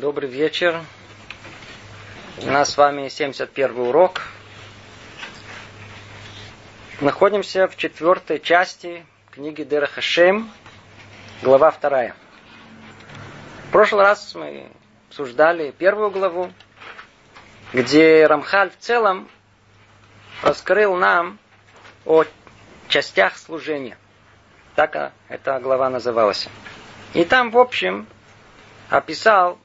Добрый вечер. У нас с вами 71 урок. Находимся в четвертой части книги Дера Хашем, глава вторая. В прошлый раз мы обсуждали первую главу, где Рамхаль в целом раскрыл нам о частях служения. Так эта глава называлась. И там, в общем, описал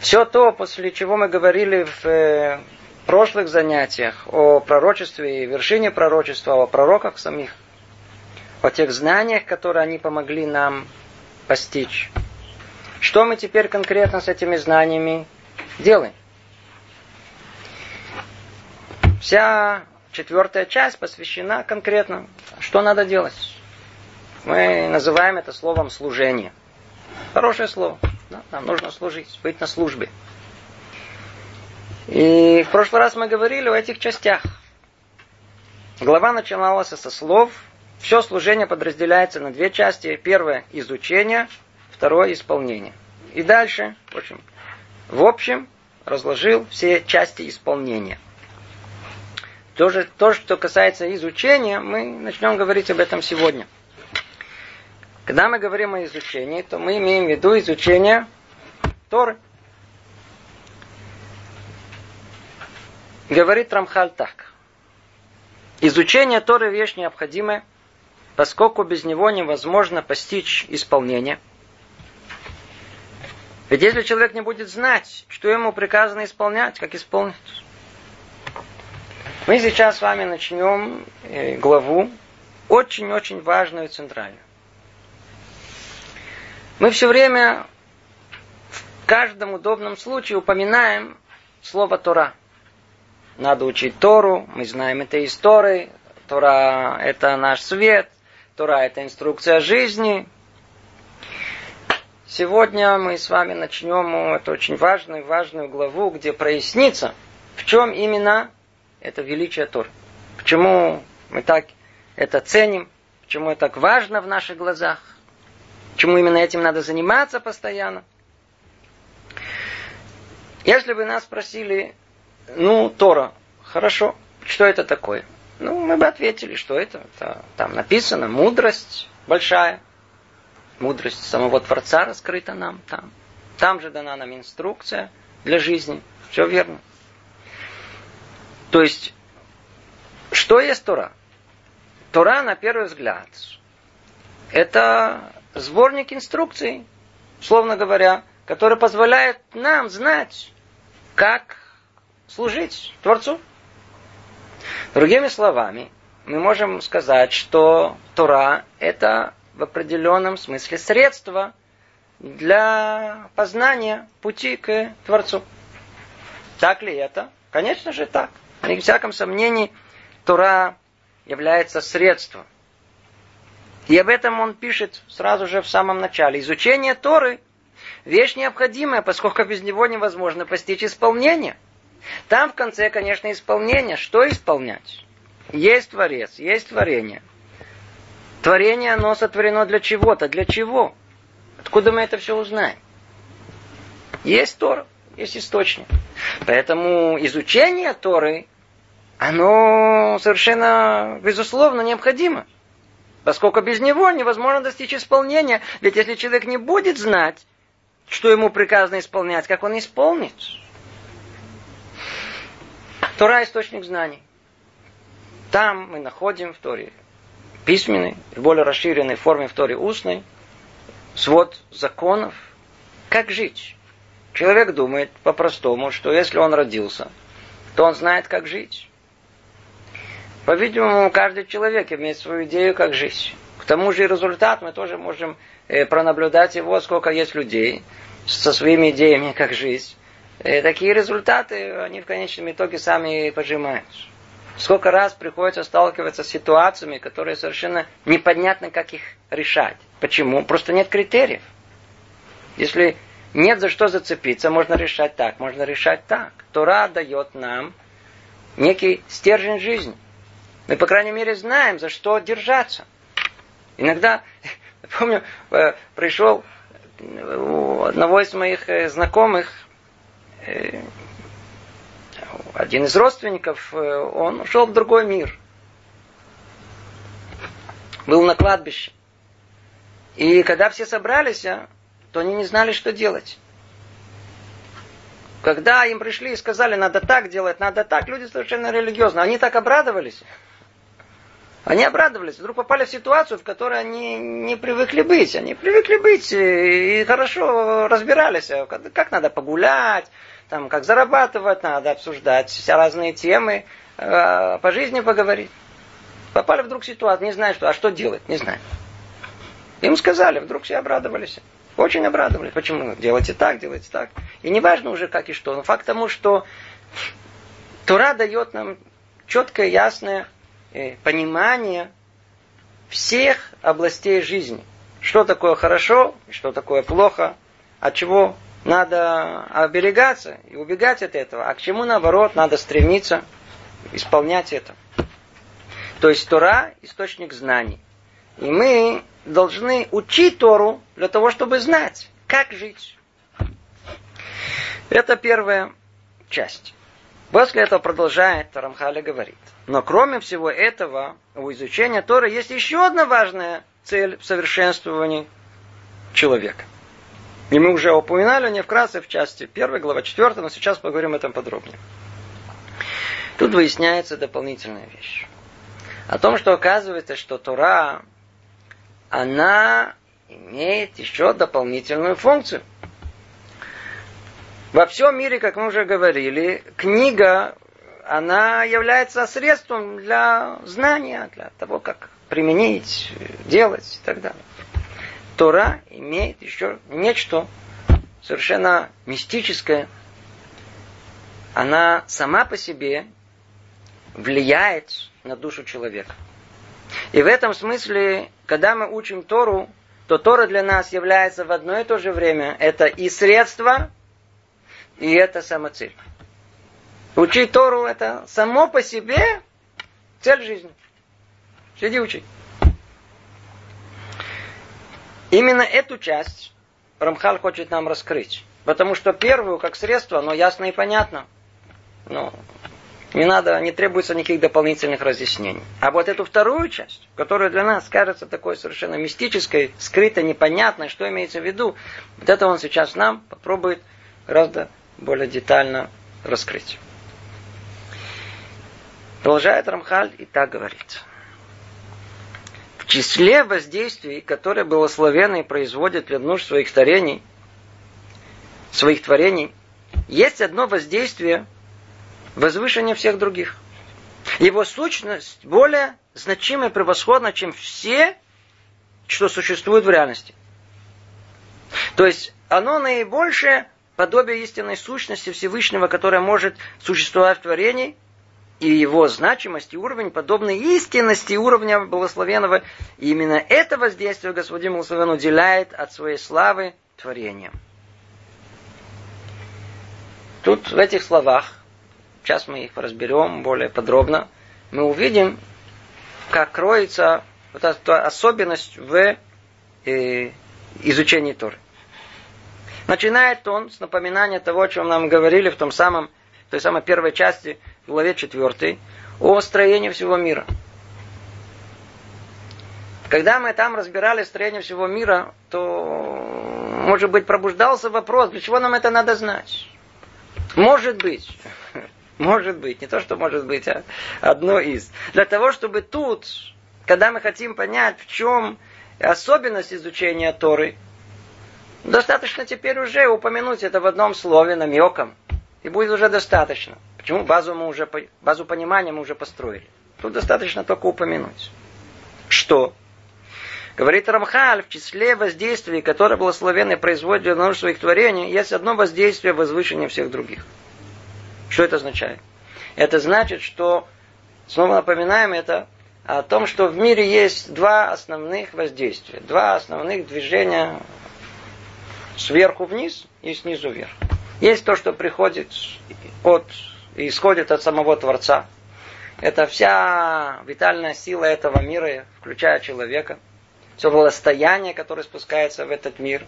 все то, после чего мы говорили в э, прошлых занятиях о пророчестве и вершине пророчества, о пророках самих, о тех знаниях, которые они помогли нам постичь. Что мы теперь конкретно с этими знаниями делаем? Вся четвертая часть посвящена конкретно, что надо делать. Мы называем это словом служение. Хорошее слово. Нам нужно служить, быть на службе. И в прошлый раз мы говорили о этих частях. Глава начиналась со слов. Все служение подразделяется на две части. Первое – изучение, второе – исполнение. И дальше, в общем, в общем, разложил все части исполнения. То, же, то, что касается изучения, мы начнем говорить об этом сегодня – когда мы говорим о изучении, то мы имеем в виду изучение Торы. Говорит Рамхаль так. Изучение Торы вещь необходимая, поскольку без него невозможно постичь исполнение. Ведь если человек не будет знать, что ему приказано исполнять, как исполнить. Мы сейчас с вами начнем э, главу, очень-очень важную и центральную. Мы все время в каждом удобном случае упоминаем слово Тора. Надо учить Тору, мы знаем это из Торы. Тора – это наш свет, Тора – это инструкция жизни. Сегодня мы с вами начнем эту очень важную, важную главу, где прояснится, в чем именно это величие Торы. Почему мы так это ценим, почему это так важно в наших глазах. Почему именно этим надо заниматься постоянно? Если бы нас спросили, ну, Тора, хорошо, что это такое? Ну, мы бы ответили, что это, это там написано, мудрость большая, мудрость самого Творца раскрыта нам там. Там же дана нам инструкция для жизни. Все верно. То есть, что есть Тора? Тора, на первый взгляд, это сборник инструкций, словно говоря, который позволяет нам знать, как служить Творцу. Другими словами, мы можем сказать, что Тора – это в определенном смысле средство для познания пути к Творцу. Так ли это? Конечно же так. Ни в всяком сомнении, Тора является средством – и об этом он пишет сразу же в самом начале. Изучение Торы – вещь необходимая, поскольку без него невозможно постичь исполнение. Там в конце, конечно, исполнение. Что исполнять? Есть Творец, есть творение. Творение, оно сотворено для чего-то. Для чего? Откуда мы это все узнаем? Есть Тора, есть источник. Поэтому изучение Торы, оно совершенно, безусловно, необходимо. Поскольку без него невозможно достичь исполнения. Ведь если человек не будет знать, что ему приказано исполнять, как он исполнит? Тора – источник знаний. Там мы находим в Торе письменной, в более расширенной форме в Торе устной, свод законов, как жить. Человек думает по-простому, что если он родился, то он знает, как жить. По-видимому, каждый человек имеет свою идею, как жить. К тому же и результат мы тоже можем э, пронаблюдать его, сколько есть людей со своими идеями, как жить. И такие результаты, они в конечном итоге сами пожимают. Сколько раз приходится сталкиваться с ситуациями, которые совершенно непонятно, как их решать. Почему? Просто нет критериев. Если нет за что зацепиться, можно решать так, можно решать так. Тора дает нам некий стержень жизни – мы, по крайней мере, знаем, за что держаться. Иногда, помню, э, пришел у одного из моих э, знакомых, э, один из родственников, он ушел в другой мир. Был на кладбище. И когда все собрались, а, то они не знали, что делать. Когда им пришли и сказали, надо так делать, надо так, люди совершенно религиозно, они так обрадовались. Они обрадовались, вдруг попали в ситуацию, в которой они не привыкли быть. Они привыкли быть и хорошо разбирались, а как надо погулять, там, как зарабатывать, надо обсуждать все разные темы, а, по жизни поговорить. Попали вдруг в ситуацию, не знаю что, а что делать, не знаю. Им сказали, вдруг все обрадовались. Очень обрадовались. Почему? Делайте так, делайте так. И не важно уже как и что. Но факт тому, что Тура дает нам четкое, ясное э, понимание всех областей жизни. Что такое хорошо, что такое плохо, от чего надо оберегаться и убегать от этого, а к чему, наоборот, надо стремиться исполнять это. То есть Тора – источник знаний. И мы должны учить Тору для того, чтобы знать, как жить. Это первая часть. После этого продолжает Рамхали говорит. Но кроме всего этого, у изучения Торы есть еще одна важная цель в совершенствовании человека. И мы уже упоминали не вкратце в части 1 глава 4, но сейчас поговорим об этом подробнее. Тут выясняется дополнительная вещь. О том, что оказывается, что Тора она имеет еще дополнительную функцию. Во всем мире, как мы уже говорили, книга, она является средством для знания, для того, как применить, делать и так далее. Тора имеет еще нечто совершенно мистическое. Она сама по себе влияет на душу человека. И в этом смысле, когда мы учим Тору, то Тора для нас является в одно и то же время это и средство, и это самоцель. Учить Тору это само по себе цель жизни. Сиди учи. Именно эту часть Рамхал хочет нам раскрыть. Потому что первую, как средство, оно ясно и понятно. Но не надо, не требуется никаких дополнительных разъяснений. А вот эту вторую часть, которая для нас кажется такой совершенно мистической, скрытой, непонятной, что имеется в виду, вот это он сейчас нам попробует гораздо более детально раскрыть. Продолжает Рамхаль и так говорит. В числе воздействий, которые благословенные производят для нужд своих творений, своих творений, есть одно воздействие – возвышение всех других. Его сущность более значима и превосходна, чем все, что существует в реальности. То есть оно наибольшее подобие истинной сущности Всевышнего, которая может существовать в творении, и его значимость и уровень подобны истинности уровня благословенного. И именно это воздействие Господин Благословен уделяет от своей славы творениям. Тут в этих словах сейчас мы их разберем более подробно, мы увидим, как кроется вот эта особенность в э, изучении Торы. Начинает он с напоминания того, о чем нам говорили в том самом, в той самой первой части, главе 4, о строении всего мира. Когда мы там разбирали строение всего мира, то, может быть, пробуждался вопрос, для чего нам это надо знать? Может быть, может быть, не то, что может быть, а одно из. Для того, чтобы тут, когда мы хотим понять, в чем особенность изучения Торы, достаточно теперь уже упомянуть это в одном слове, намеком. И будет уже достаточно. Почему? Базу, мы уже, базу понимания мы уже построили. Тут достаточно только упомянуть. Что? Говорит Рамхаль, в числе воздействий, которые благословенные производят для множества своих творений, есть одно воздействие возвышения всех других. Что это означает? Это значит, что, снова напоминаем это, о том, что в мире есть два основных воздействия, два основных движения сверху вниз и снизу вверх. Есть то, что приходит от, исходит от самого Творца. Это вся витальная сила этого мира, включая человека. все благостояние, которое спускается в этот мир.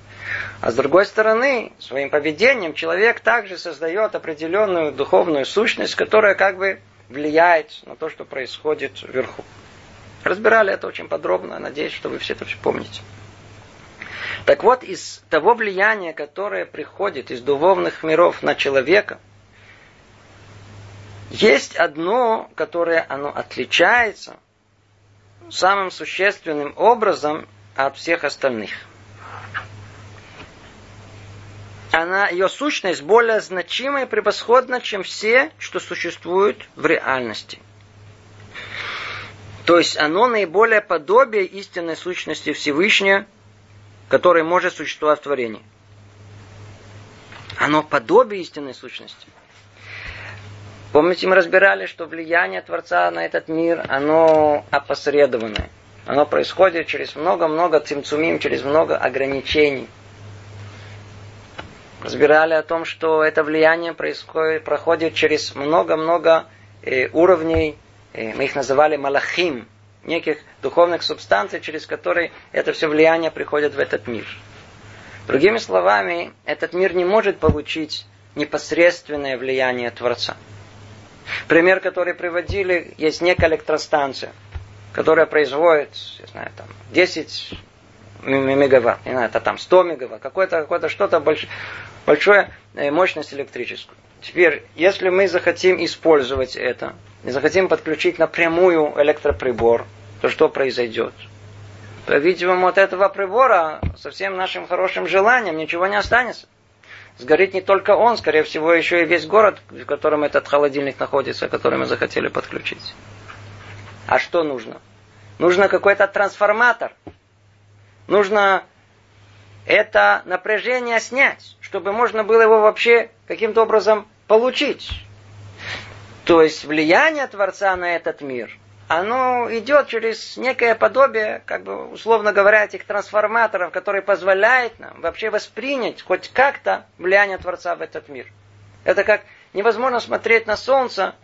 А с другой стороны, своим поведением человек также создает определенную духовную сущность, которая как бы влияет на то, что происходит вверху. Разбирали это очень подробно, надеюсь, что вы все это все помните. Так вот, из того влияния, которое приходит из духовных миров на человека, есть одно, которое оно отличается самым существенным образом от всех остальных. Она, ее сущность более значима и превосходна, чем все, что существует в реальности. То есть оно наиболее подобие истинной сущности Всевышнего, который может существовать в творении. Оно подобие истинной сущности. Помните, мы разбирали, что влияние Творца на этот мир, оно опосредованное. Оно происходит через много-много цимцумим, через много ограничений. Разбирали о том, что это влияние происходит, проходит через много-много э, уровней, э, мы их называли малахим, неких духовных субстанций, через которые это все влияние приходит в этот мир. Другими словами, этот мир не может получить непосредственное влияние Творца. Пример, который приводили, есть некая электростанция, которая производит, я знаю, там, 10 мегаватт, не знаю, это там 100 мегаватт, какое-то какое что-то большое, большое э, мощность электрическую. Теперь, если мы захотим использовать это, и захотим подключить напрямую электроприбор, то что произойдет? По-видимому, от этого прибора со всем нашим хорошим желанием ничего не останется. Сгорит не только он, скорее всего, еще и весь город, в котором этот холодильник находится, который мы захотели подключить. А что нужно? Нужно какой-то трансформатор. Нужно это напряжение снять, чтобы можно было его вообще каким-то образом получить. То есть влияние Творца на этот мир, оно идет через некое подобие, как бы условно говоря, этих трансформаторов, которые позволяют нам вообще воспринять хоть как-то влияние Творца в этот мир. Это как невозможно смотреть на солнце,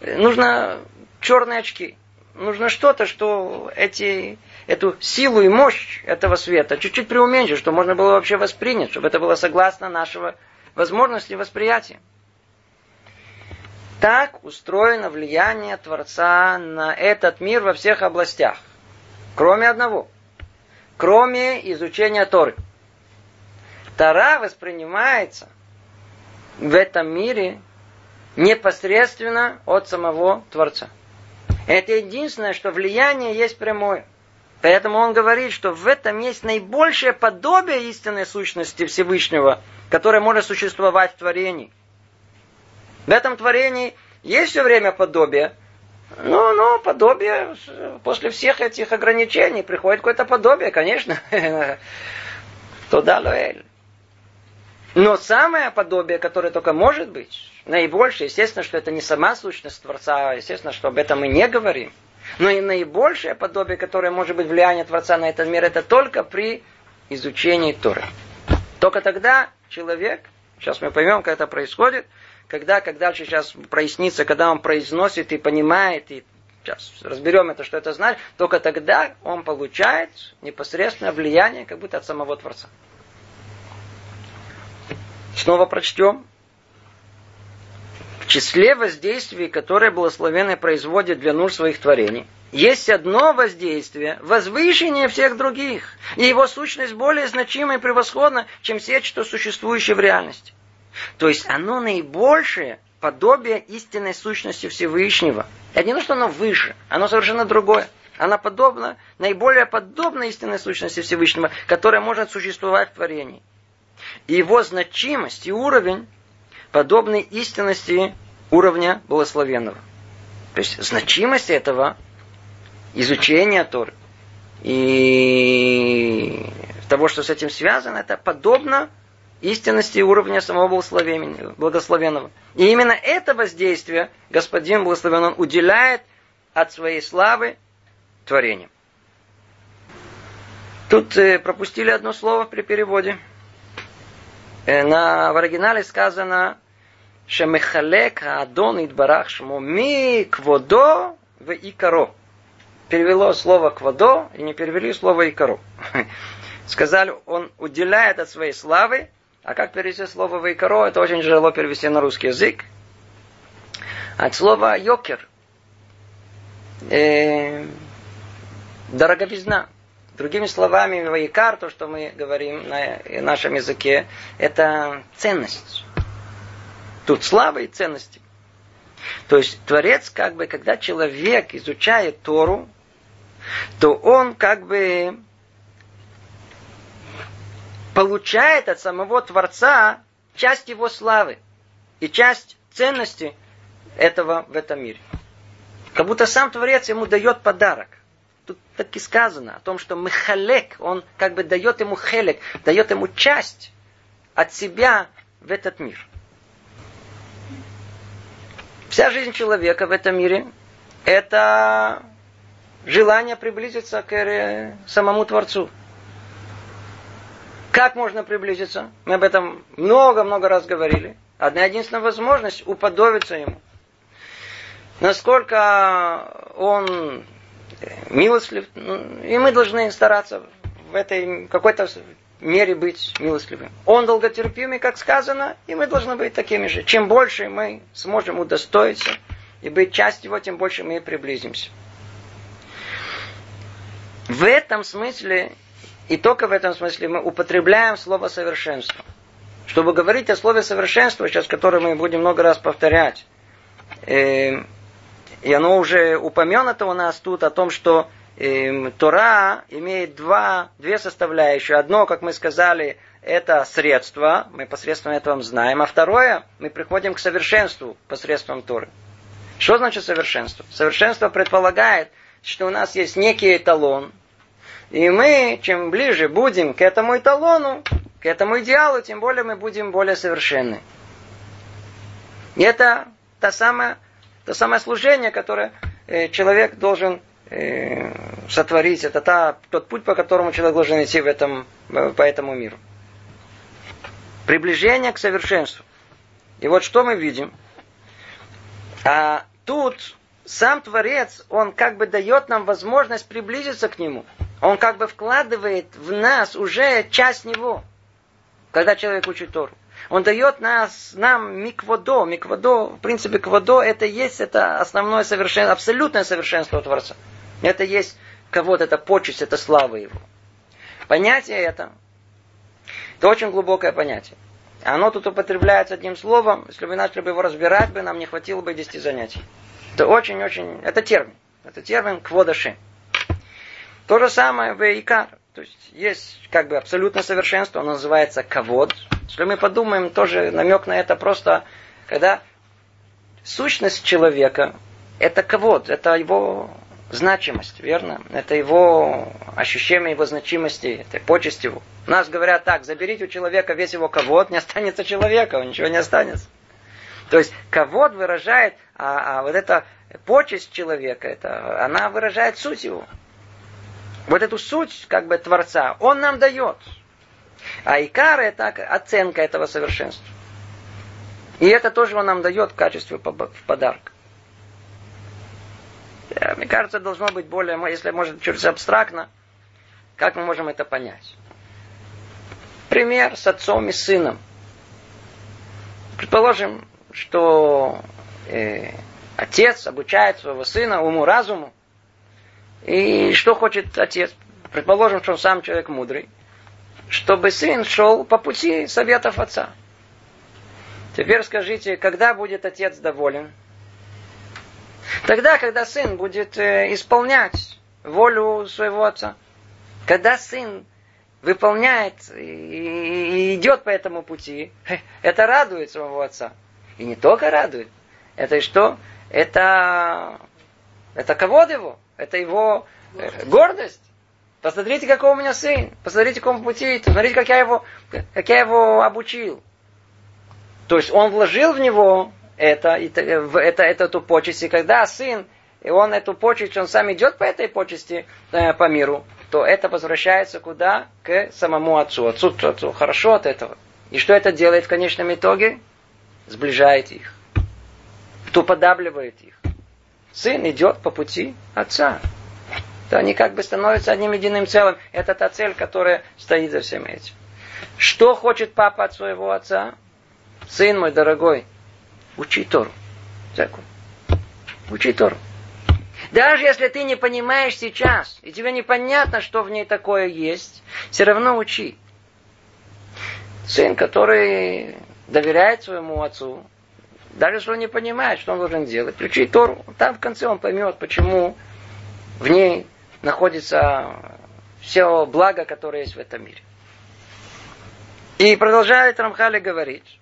нужно черные очки. Нужно что-то, что эти, эту силу и мощь этого света чуть-чуть преуменьшить, чтобы можно было вообще воспринять, чтобы это было согласно нашего возможности восприятия. Так устроено влияние Творца на этот мир во всех областях. Кроме одного. Кроме изучения Торы. Тора воспринимается в этом мире непосредственно от самого Творца. Это единственное, что влияние есть прямое. Поэтому он говорит, что в этом есть наибольшее подобие истинной сущности Всевышнего, которое может существовать в творении. В этом творении есть все время подобие. Ну, ну, подобие, после всех этих ограничений приходит какое-то подобие, конечно. Туда Луэль. Но самое подобие, которое только может быть, наибольшее, естественно, что это не сама сущность Творца, естественно, что об этом мы не говорим. Но и наибольшее подобие, которое может быть влияние Творца на этот мир, это только при изучении Торы. Только тогда человек, сейчас мы поймем, как это происходит, когда, как дальше сейчас прояснится, когда он произносит и понимает, и сейчас разберем это, что это значит, только тогда он получает непосредственное влияние, как будто от самого Творца. Снова прочтем. В числе воздействий, которые благословенный производит для нужд своих творений, есть одно воздействие, возвышение всех других, и его сущность более значима и превосходна, чем все, что существующее в реальности. То есть оно наибольшее подобие истинной сущности Всевышнего. Это не то, что оно выше, оно совершенно другое. Она подобна, наиболее подобна истинной сущности Всевышнего, которая может существовать в творении. И его значимость и уровень подобны истинности уровня благословенного. То есть значимость этого изучения Торы и того, что с этим связано, это подобно истинности уровня самого благословенного. И именно это воздействие Господин благословен он уделяет от своей славы творениям. Тут э, пропустили одно слово при переводе. Э, на, в оригинале сказано Шемехалек Адон Идбарах Шмо Ми Кводо в Икаро. перевело слово «квадо» и не перевели слово «икару». Сказали, он уделяет от своей славы, а как перевести слово «вейкаро», это очень тяжело перевести на русский язык. От слова «йокер» э, дороговизна. Другими словами, вайкар, то, что мы говорим на нашем языке, это ценность. Тут слава и ценности. То есть Творец, как бы, когда человек изучает Тору, то он как бы получает от самого Творца часть его славы и часть ценности этого в этом мире. Как будто сам Творец ему дает подарок. Тут так и сказано о том, что Михалек, он как бы дает ему хелек, дает ему часть от себя в этот мир. Вся жизнь человека в этом мире – это желание приблизиться к самому Творцу. Как можно приблизиться? Мы об этом много-много раз говорили. Одна единственная возможность – уподобиться Ему. Насколько Он милостлив, ну, и мы должны стараться в этой какой-то мере быть милостливым. Он долготерпимый, как сказано, и мы должны быть такими же. Чем больше мы сможем удостоиться и быть частью его, тем больше мы приблизимся. В этом смысле, и только в этом смысле, мы употребляем слово совершенство. Чтобы говорить о слове совершенства, сейчас которое мы будем много раз повторять, э, и оно уже упомянуто у нас тут о том, что э, Тора имеет два, две составляющие. Одно, как мы сказали, это средство, мы посредством этого знаем, а второе, мы приходим к совершенству посредством Торы. Что значит совершенство? Совершенство предполагает, что у нас есть некий эталон, и мы, чем ближе будем к этому эталону, к этому идеалу, тем более мы будем более совершенны. И это та самая, то самое служение, которое э, человек должен э, сотворить. Это та, тот путь, по которому человек должен идти в этом, по этому миру. Приближение к совершенству. И вот что мы видим. А тут сам Творец, он как бы дает нам возможность приблизиться к Нему. Он как бы вкладывает в нас уже часть Него, когда человек учит Тору. Он дает нас, нам микводо. Микводо, в принципе, кводо, это есть, это основное совершенство, абсолютное совершенство Творца. Это есть кого-то, это почесть, это слава его. Понятие это, это очень глубокое понятие. Оно тут употребляется одним словом. Если бы начали бы его разбирать, бы нам не хватило бы 10 занятий. Это очень-очень, это термин. Это термин кводаши. То же самое в Икар. То есть есть как бы абсолютное совершенство, оно называется кавод. Если мы подумаем, тоже намек на это просто, когда сущность человека это кавод, это его значимость, верно? Это его ощущение его значимости, это почесть его. У нас говорят так, заберите у человека весь его ковод, не останется человека, ничего не останется. То есть ковод выражает, а, а вот эта почесть человека, это, она выражает суть его. Вот эту суть, как бы, Творца, он нам дает. А икар это оценка этого совершенства. И это тоже он нам дает в качестве подарка. Э, мне кажется, должно быть более, если может чуть абстрактно, как мы можем это понять. Пример с отцом и сыном. Предположим, что э, отец обучает своего сына уму-разуму. И что хочет отец? Предположим, что он сам человек мудрый. Чтобы сын шел по пути советов отца. Теперь скажите, когда будет отец доволен? Тогда, когда сын будет э, исполнять волю своего отца. Когда сын выполняет и идет по этому пути, это радует своего отца. И не только радует. Это и что? Это, это ковод его. Это его э, гордость. Посмотрите, какой у меня сын. Посмотрите, какому пути. Посмотрите, как я его, как я его обучил. То есть он вложил в него это, это, это, эту почесть. И когда сын, и он эту почесть, он сам идет по этой почести э, по миру, то это возвращается куда? К самому отцу. Отцу, отцу хорошо от этого. И что это делает в конечном итоге? Сближает их. Кто подавливает их. Сын идет по пути отца. то они как бы становятся одним единым целым. Это та цель, которая стоит за всем этим. Что хочет папа от своего отца? Сын мой дорогой, учи Тору. Закон. Учи Тору. Даже если ты не понимаешь сейчас, и тебе непонятно, что в ней такое есть, все равно учи. Сын, который доверяет своему отцу, даже если он не понимает, что он должен делать, учи Тору. Там в конце он поймет, почему в ней находится все благо, которое есть в этом мире. И продолжает Рамхали говорить.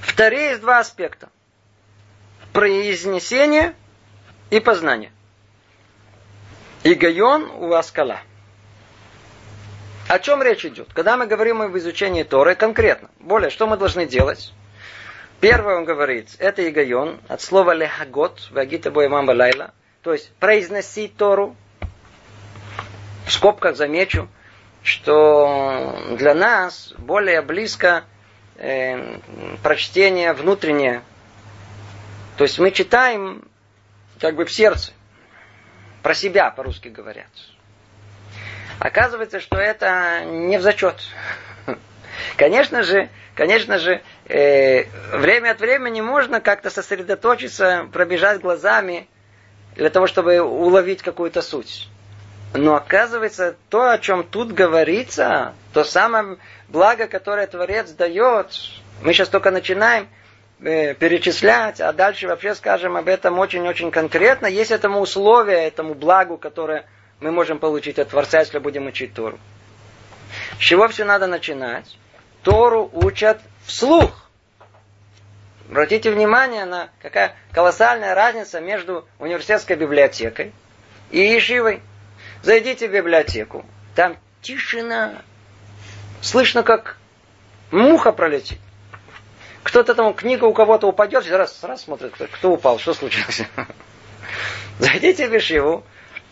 Вторые есть два аспекта. Произнесение и познание. Игайон у Аскала. О чем речь идет? Когда мы говорим об изучении Торы конкретно, более, что мы должны делать? Первое он говорит, это игайон, от слова лехагот, вагита боемам лайла, то есть произносить Тору. В скобках замечу, что для нас более близко э, прочтение внутреннее. То есть мы читаем как бы в сердце, про себя по-русски говорят. Оказывается, что это не в зачет. Конечно же, конечно же, э, время от времени можно как-то сосредоточиться, пробежать глазами для того, чтобы уловить какую-то суть. Но оказывается, то, о чем тут говорится, то самое благо, которое Творец дает, мы сейчас только начинаем э, перечислять, а дальше вообще скажем об этом очень-очень конкретно. Есть этому условие, этому благу, которое мы можем получить от Творца, если будем учить Тору. С чего все надо начинать? Тору учат вслух. Обратите внимание на какая колоссальная разница между университетской библиотекой и Ешивой. Зайдите в библиотеку, там тишина, слышно, как муха пролетит. Кто-то там, книга у кого-то упадет, раз, раз смотрит, кто упал, что случилось. Зайдите в Ешиву,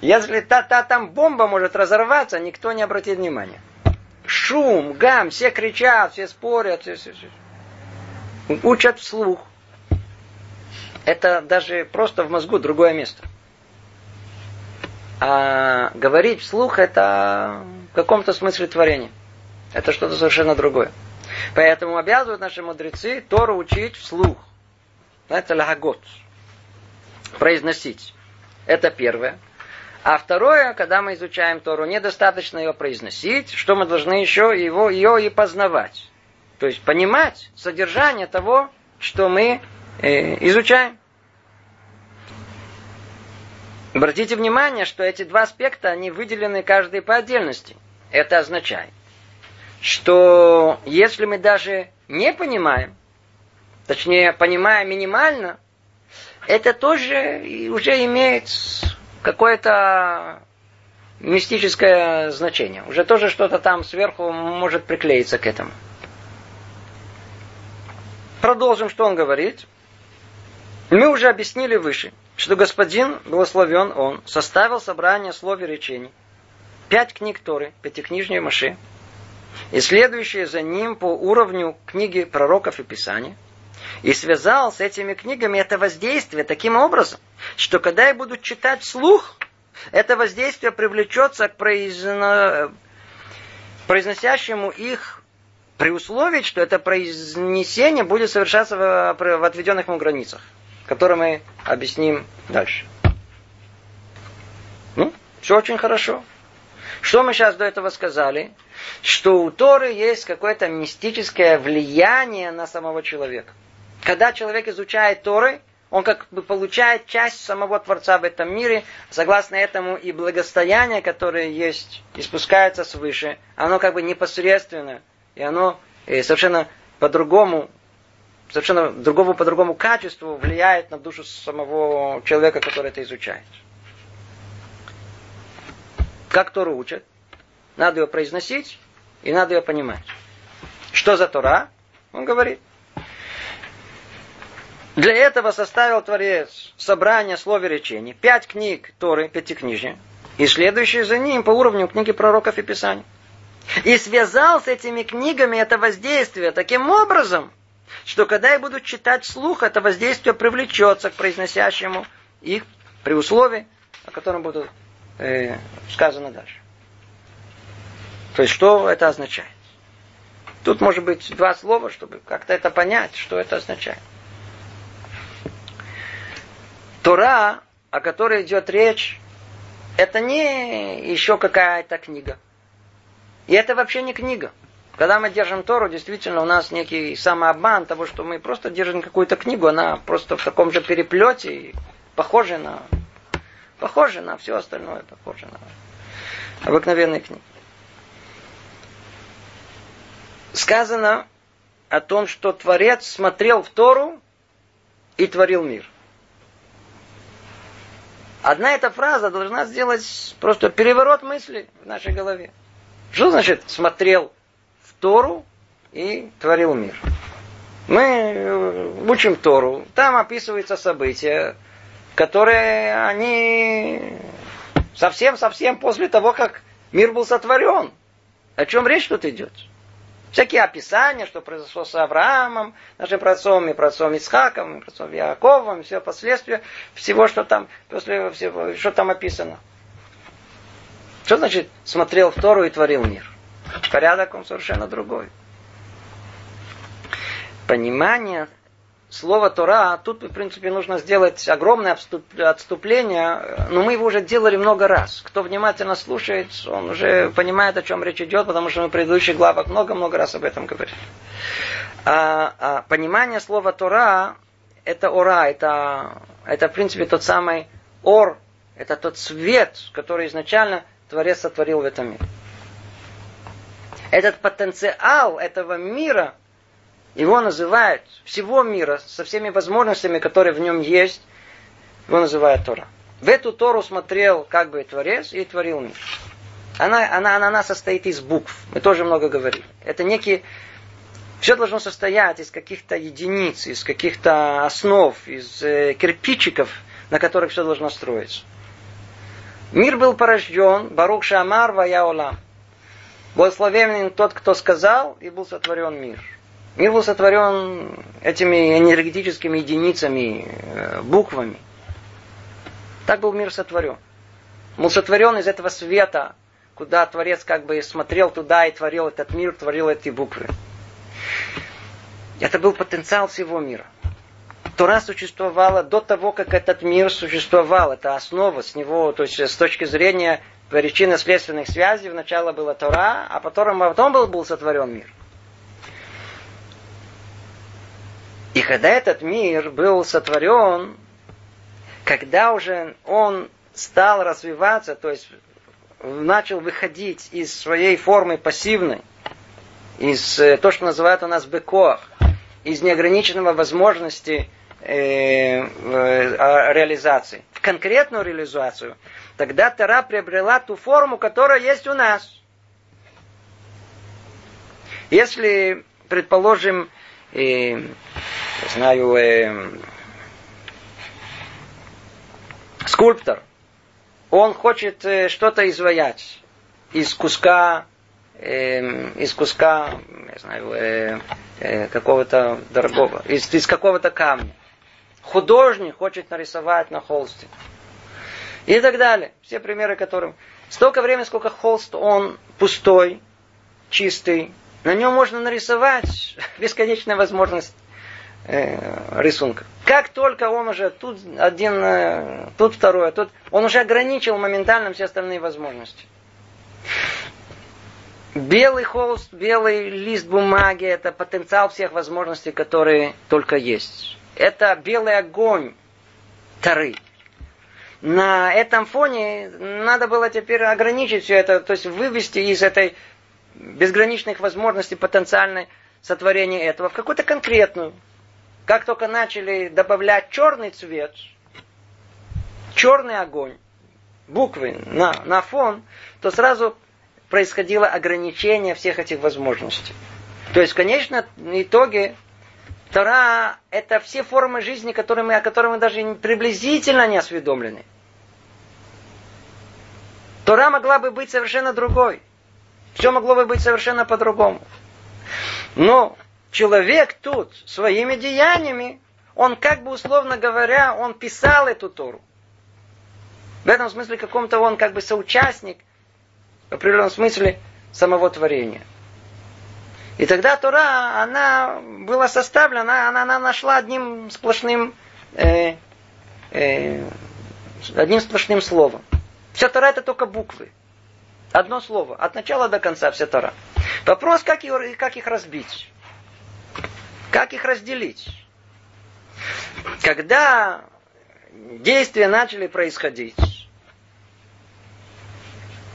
если та, та там бомба может разорваться, никто не обратит внимания. Шум, гам, все кричат, все спорят, все, все, все. учат вслух. Это даже просто в мозгу другое место. А говорить вслух это в каком-то смысле творение. Это что-то совершенно другое. Поэтому обязывают наши мудрецы Тору учить вслух. Это лагот. Произносить. Это первое. А второе, когда мы изучаем Тору, недостаточно ее произносить, что мы должны еще его, ее и познавать. То есть понимать содержание того, что мы э, изучаем. Обратите внимание, что эти два аспекта, они выделены каждый по отдельности. Это означает, что если мы даже не понимаем, точнее, понимаем минимально, это тоже уже имеет какое-то мистическое значение. Уже тоже что-то там сверху может приклеиться к этому. Продолжим, что он говорит. Мы уже объяснили выше, что господин, благословен он, составил собрание слов и речений. Пять книг Торы, пятикнижнее Маше, и следующие за ним по уровню книги пророков и Писания – и связал с этими книгами это воздействие таким образом, что когда я буду читать слух, это воздействие привлечется к произно... произносящему их при условии, что это произнесение будет совершаться в, в отведенных ему границах, которые мы объясним дальше. Ну, все очень хорошо. Что мы сейчас до этого сказали? Что у Торы есть какое-то мистическое влияние на самого человека. Когда человек изучает Торы, он как бы получает часть самого Творца в этом мире. Согласно этому и благостояние, которое есть и спускается свыше, оно как бы непосредственно. И оно э, совершенно по-другому, совершенно другому по другому качеству влияет на душу самого человека, который это изучает. Как Тору учат? Надо ее произносить и надо ее понимать. Что за Тора? Он говорит – для этого составил Творец собрание слов и речений, пять книг Торы, пятикнижья, и следующие за ним по уровню книги пророков и Писаний. И связал с этими книгами это воздействие таким образом, что когда я буду читать слух, это воздействие привлечется к произносящему их При условии, о котором будет э, сказано дальше. То есть, что это означает? Тут может быть два слова, чтобы как-то это понять, что это означает. Тора, о которой идет речь, это не еще какая-то книга. И это вообще не книга. Когда мы держим Тору, действительно у нас некий самообман того, что мы просто держим какую-то книгу, она просто в таком же переплете, похожа на, похожа на все остальное, похожа на обыкновенные книги. Сказано о том, что Творец смотрел в Тору и творил мир. Одна эта фраза должна сделать просто переворот мысли в нашей голове. Что значит смотрел в Тору и творил мир? Мы э, учим Тору, там описываются события, которые они совсем-совсем после того, как мир был сотворен. О чем речь тут идет? Всякие описания, что произошло с Авраамом, нашим праотцом и праотцом Исхаком, и праотцом Яковом, все последствия всего, что там, после всего, что там описано. Что значит смотрел в Тору и творил мир? Порядок он совершенно другой. Понимание слова Тора, тут, в принципе, нужно сделать огромное отступление, но мы его уже делали много раз. Кто внимательно слушает, он уже понимает, о чем речь идет, потому что мы в предыдущих главах много-много раз об этом говорили. А, а понимание слова Тора, это ора, это, это, в принципе, тот самый ор, это тот свет, который изначально Творец сотворил в этом мире. Этот потенциал этого мира – его называют всего мира со всеми возможностями, которые в нем есть, его называют Тора. В эту Тору смотрел как бы Творец и творил мир. Она, она, она, она состоит из букв. Мы тоже много говорили. Это некие... Все должно состоять из каких-то единиц, из каких-то основ, из э, кирпичиков, на которых все должно строиться. Мир был порожден, Барух Шамар Ваяолам. Благословенен тот, кто сказал, и был сотворен мир. Мир был сотворен этими энергетическими единицами, э, буквами. Так был мир сотворен. Он был сотворен из этого света, куда Творец как бы смотрел туда и творил этот мир, творил эти буквы. Это был потенциал всего мира. Тора существовала до того, как этот мир существовал. Это основа с него, то есть с точки зрения причинно-следственных связей, вначале была Тора, а потом, потом был, был сотворен мир. И когда этот мир был сотворен, когда уже он стал развиваться, то есть начал выходить из своей формы пассивной, из э, то, что называют у нас бекоах, из неограниченного возможности э, э, реализации, в конкретную реализацию, тогда Тара приобрела ту форму, которая есть у нас. Если, предположим, знаю, э, скульптор, он хочет э, что-то изваять из куска, э, из куска, не знаю, э, э, какого-то дорогого, из, из какого-то камня. Художник хочет нарисовать на холсте. И так далее. Все примеры, которым... Столько времени, сколько холст, он пустой, чистый. На нем можно нарисовать бесконечная возможность э, рисунка. Как только он уже тут один, э, тут второй, а тут, он уже ограничил моментально все остальные возможности. Белый холст, белый лист бумаги – это потенциал всех возможностей, которые только есть. Это белый огонь Тары. На этом фоне надо было теперь ограничить все это, то есть вывести из этой безграничных возможностей потенциальной сотворения этого в какую-то конкретную, как только начали добавлять черный цвет, черный огонь, буквы на, на фон, то сразу происходило ограничение всех этих возможностей. То есть в конечном итоге Тора – это все формы жизни, которые мы, о которых мы даже приблизительно не осведомлены. Тора могла бы быть совершенно другой. Все могло бы быть совершенно по-другому. Но человек тут своими деяниями, он как бы условно говоря, он писал эту Тору. В этом смысле каком-то он как бы соучастник, в определенном смысле, самого творения. И тогда Тора, она была составлена, она, она нашла одним сплошным, э, э, одним сплошным словом. Вся Тора это только буквы. Одно слово. От начала до конца вся Тора. Вопрос, как, их, как их разбить? Как их разделить? Когда действия начали происходить,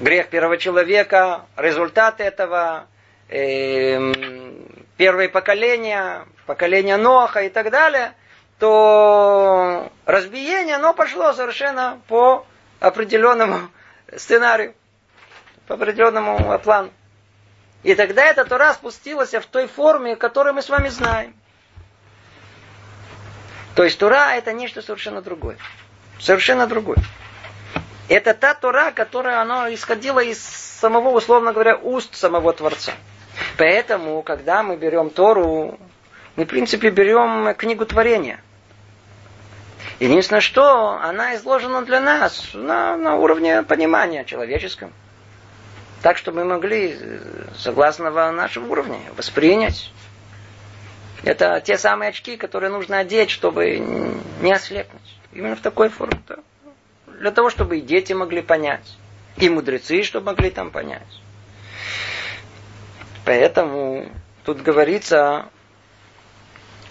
грех первого человека, результат этого, э, первые поколения, поколение Ноха и так далее, то разбиение, оно пошло совершенно по определенному сценарию, по определенному плану. И тогда эта Тора спустилась в той форме, которую мы с вами знаем. То есть Тора это нечто совершенно другое. Совершенно другое. Это та Тора, которая она исходила из самого, условно говоря, уст самого Творца. Поэтому, когда мы берем Тору, мы, в принципе, берем книгу творения. Единственное, что она изложена для нас на, на уровне понимания человеческом. Так, чтобы мы могли, согласно нашему уровню, воспринять. Это те самые очки, которые нужно одеть, чтобы не ослепнуть. Именно в такой форме. Да. Для того, чтобы и дети могли понять. И мудрецы, чтобы могли там понять. Поэтому тут говорится,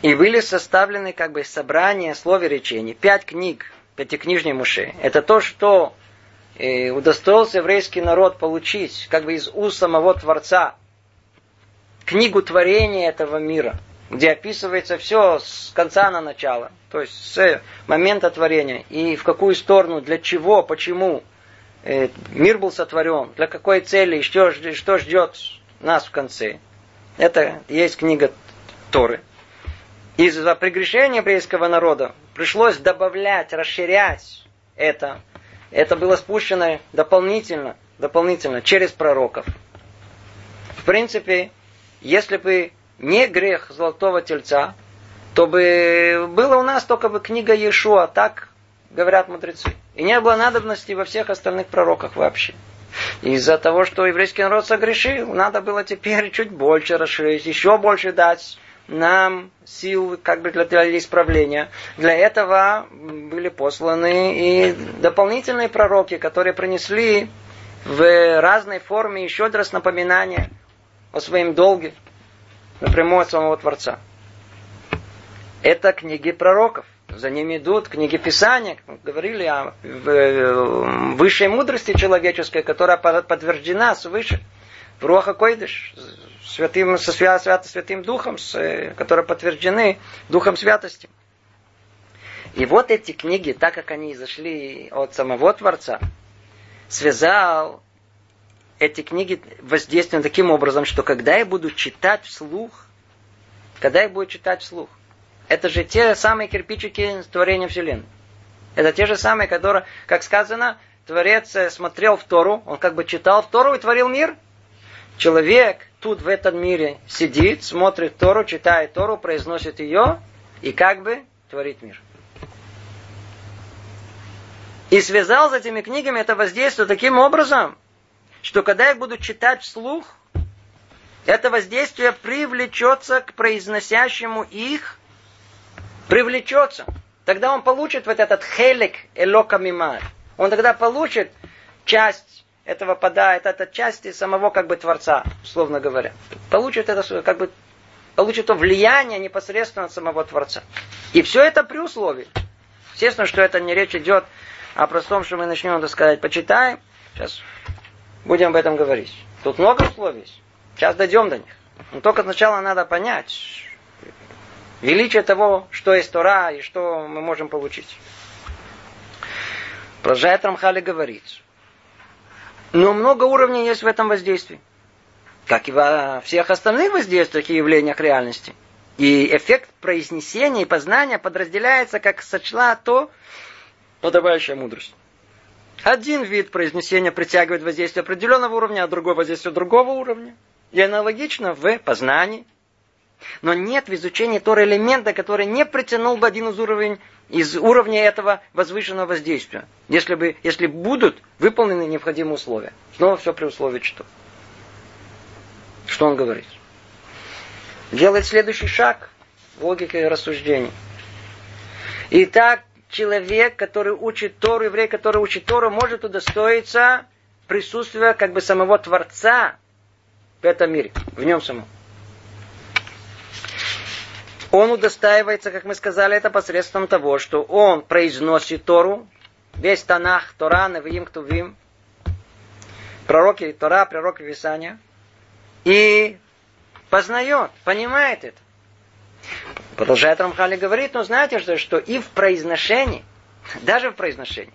и были составлены как бы собрания слов и речений. Пять книг, пятикнижней Муше. Это то, что э, удостоился еврейский народ получить как бы из уст самого Творца. Книгу творения этого мира, где описывается все с конца на начало. То есть с момента творения. И в какую сторону, для чего, почему э, мир был сотворен, для какой цели, что, что ждет нас в конце. Это есть книга Торы. Из-за прегрешения еврейского народа пришлось добавлять, расширять это. Это было спущено дополнительно, дополнительно через пророков. В принципе, если бы не грех золотого тельца, то бы было у нас только бы книга Иешуа, так говорят мудрецы. И не было надобности во всех остальных пророках вообще. Из-за того, что еврейский народ согрешил, надо было теперь чуть больше расширить, еще больше дать нам сил как бы для, для исправления. Для этого были посланы и дополнительные пророки, которые принесли в разной форме еще раз напоминание о своем долге напрямую от самого Творца. Это книги пророков. За ними идут книги Писания. Говорили о высшей мудрости человеческой, которая подтверждена свыше. В Руаха Койдыш, святым, со свя, свято святым духом, с, которые подтверждены духом святости. И вот эти книги, так как они изошли от самого Творца, связал эти книги воздействием таким образом, что когда я буду читать вслух, когда я буду читать вслух, это же те самые кирпичики творения Вселенной. Это те же самые, которые, как сказано, Творец э, смотрел в Тору, он как бы читал в Тору и творил мир. Человек тут в этом мире сидит, смотрит Тору, читает Тору, произносит ее и как бы творит мир. И связал с этими книгами это воздействие таким образом, что когда я буду читать вслух, это воздействие привлечется к произносящему их привлечется, тогда он получит вот этот хелик элока мимар. Он тогда получит часть это, это части самого как бы Творца, условно говоря. Получит это как бы получит то влияние непосредственно от самого Творца. И все это при условии. Естественно, что это не речь идет о простом, что мы начнем, так сказать, почитаем. Сейчас будем об этом говорить. Тут много условий. Сейчас дойдем до них. Но только сначала надо понять, величие того, что есть Тора и что мы можем получить. Продолжает Рамхали говорить. Но много уровней есть в этом воздействии. Как и во всех остальных воздействиях и явлениях реальности. И эффект произнесения и познания подразделяется, как сочла то подобающая мудрость. Один вид произнесения притягивает воздействие определенного уровня, а другой воздействие другого уровня. И аналогично в познании. Но нет в изучении Торы элемента, который не притянул бы один из уровней из уровня этого возвышенного воздействия, если, бы, если будут выполнены необходимые условия. Снова все при условии что? Что он говорит? Делает следующий шаг логикой рассуждений. Итак, человек, который учит Тору, еврей, который учит Тору, может удостоиться присутствия как бы самого Творца в этом мире, в нем самом. Он удостаивается, как мы сказали, это посредством того, что он произносит Тору, весь Танах, Тора, Навиим, Ктувим, пророки Тора, пророки Писания, и познает, понимает это. Продолжает Рамхали говорит, но знаете, что, что и в произношении, даже в произношении,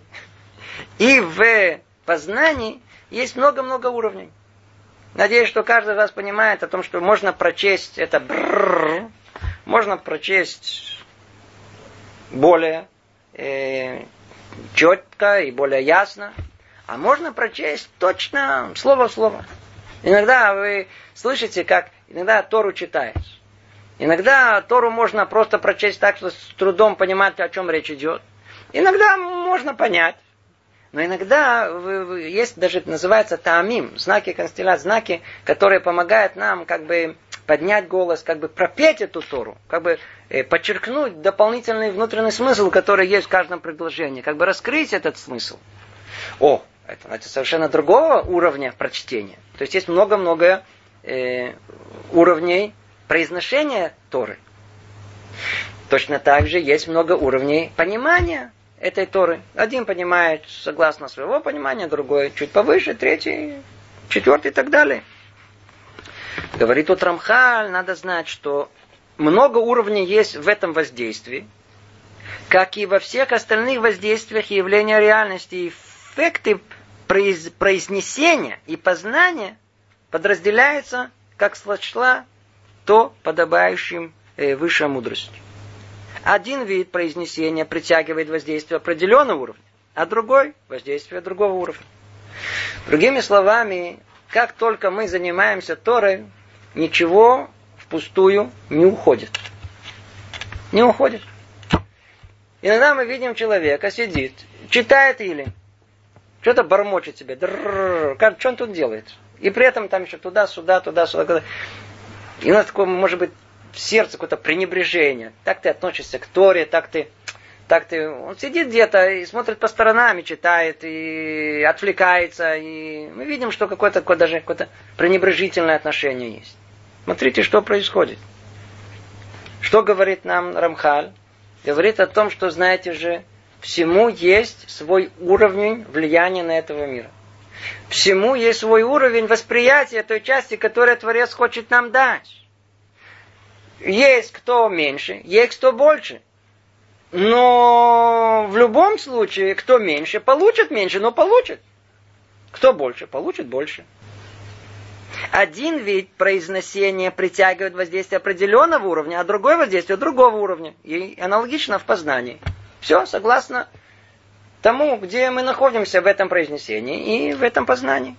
и в познании есть много-много уровней. Надеюсь, что каждый из вас понимает о том, что можно прочесть это бррр, можно прочесть более э, четко и более ясно, а можно прочесть точно слово в слово. Иногда вы слышите, как иногда Тору читаешь. Иногда Тору можно просто прочесть так, что с трудом понимать, о чем речь идет. Иногда можно понять. Но иногда есть даже называется таамим, знаки констелляции, знаки, которые помогают нам как бы поднять голос, как бы пропеть эту Тору, как бы э, подчеркнуть дополнительный внутренний смысл, который есть в каждом предложении, как бы раскрыть этот смысл. О, это значит, совершенно другого уровня прочтения. То есть есть много-много э, уровней произношения Торы. Точно так же есть много уровней понимания этой Торы. Один понимает согласно своего понимания, другой чуть повыше, третий, четвертый и так далее. Говорит тут Рамхаль, надо знать, что много уровней есть в этом воздействии, как и во всех остальных воздействиях явления реальности. Эффекты произнесения и познания подразделяются, как сочла то подобающим э, высшей мудрости. Один вид произнесения притягивает воздействие определенного уровня, а другой – воздействие другого уровня. Другими словами, как только мы занимаемся Торой, ничего впустую не уходит. Не уходит. Иногда мы видим человека, сидит, читает или что-то бормочет себе. Как, что он тут делает? И при этом там еще туда-сюда, туда-сюда. И у нас такое, может быть, в сердце какое-то пренебрежение. Так ты относишься к Торе, так ты, так ты... Он сидит где-то и смотрит по сторонам, и читает, и отвлекается. И мы видим, что какое-то какое даже какое-то пренебрежительное отношение есть. Смотрите, что происходит. Что говорит нам Рамхаль? Говорит о том, что, знаете же, всему есть свой уровень влияния на этого мира. Всему есть свой уровень восприятия той части, которую Творец хочет нам дать. Есть кто меньше, есть кто больше. Но в любом случае, кто меньше, получит меньше, но получит. Кто больше, получит больше. Один вид произнесения притягивает воздействие определенного уровня, а другой воздействие другого уровня. И аналогично в познании. Все согласно тому, где мы находимся в этом произнесении и в этом познании.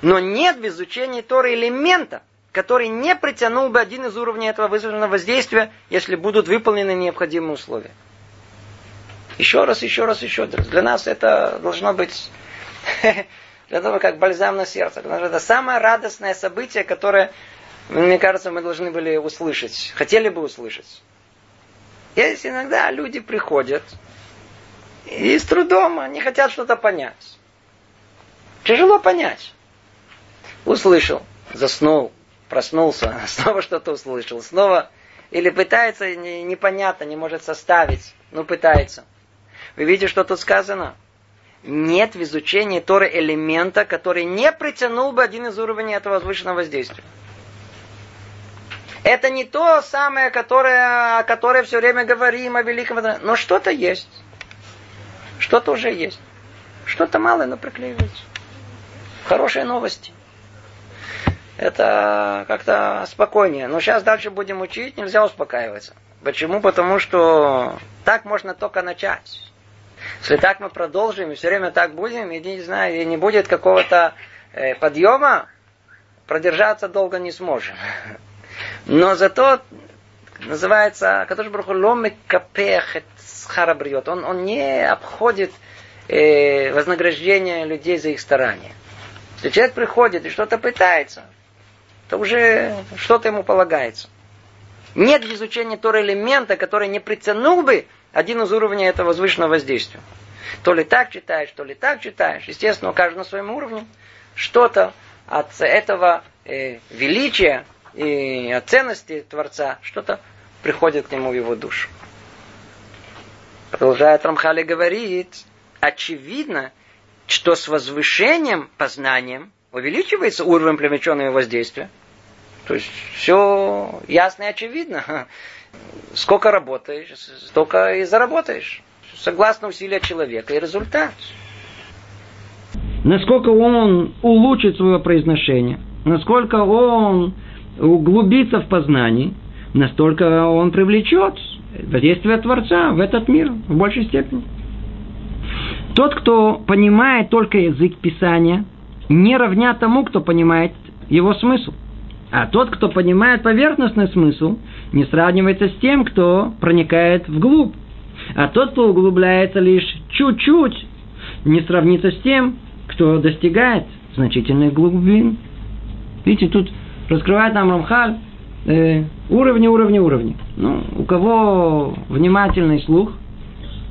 Но нет в изучении Торы элемента, который не притянул бы один из уровней этого вызванного воздействия, если будут выполнены необходимые условия. Еще раз, еще раз, еще раз. Для нас это должно быть для того, как бальзам на сердце. Это самое радостное событие, которое, мне кажется, мы должны были услышать. Хотели бы услышать. Есть иногда люди приходят, и с трудом они хотят что-то понять. Тяжело понять. Услышал, заснул, проснулся, снова что-то услышал, снова или пытается, непонятно, не может составить, но пытается. Вы видите, что тут сказано? Нет в изучении Торы элемента, который не притянул бы один из уровней этого возвышенного воздействия. Это не то самое, которое, о которое все время говорим, о великом, но что-то есть. Что-то уже есть. Что-то малое, но приклеивается. Хорошие новости. Это как-то спокойнее. Но сейчас дальше будем учить, нельзя успокаиваться. Почему? Потому что так можно только начать. Если так мы продолжим, и все время так будем, и не знаю, и не будет какого-то э, подъема, продержаться долго не сможем. Но зато называется Катош Бруху ломы капех харабриот. Он, он не обходит э, вознаграждение людей за их старания. Если человек приходит и что-то пытается, то уже что-то ему полагается. Нет в изучении Тора элемента, который не притянул бы один из уровней этого возвышенного воздействия. То ли так читаешь, то ли так читаешь. Естественно, у каждого на своем уровне что-то от этого э, величия и от ценности Творца, что-то приходит к нему в его душу. Продолжает Рамхали говорит, очевидно, что с возвышением, познанием увеличивается уровень привлеченного воздействия. То есть все ясно и очевидно. Сколько работаешь, столько и заработаешь. Согласно усилия человека и результат. Насколько он улучшит свое произношение, насколько он углубится в познании, настолько он привлечет воздействие Творца в этот мир в большей степени. Тот, кто понимает только язык Писания, не равня тому, кто понимает его смысл. А тот, кто понимает поверхностный смысл, не сравнивается с тем, кто проникает вглубь. А тот, кто углубляется лишь чуть-чуть, не сравнится с тем, кто достигает значительных глубин. Видите, тут раскрывает нам Рамхаль э, уровни, уровни, уровни. Ну, у кого внимательный слух,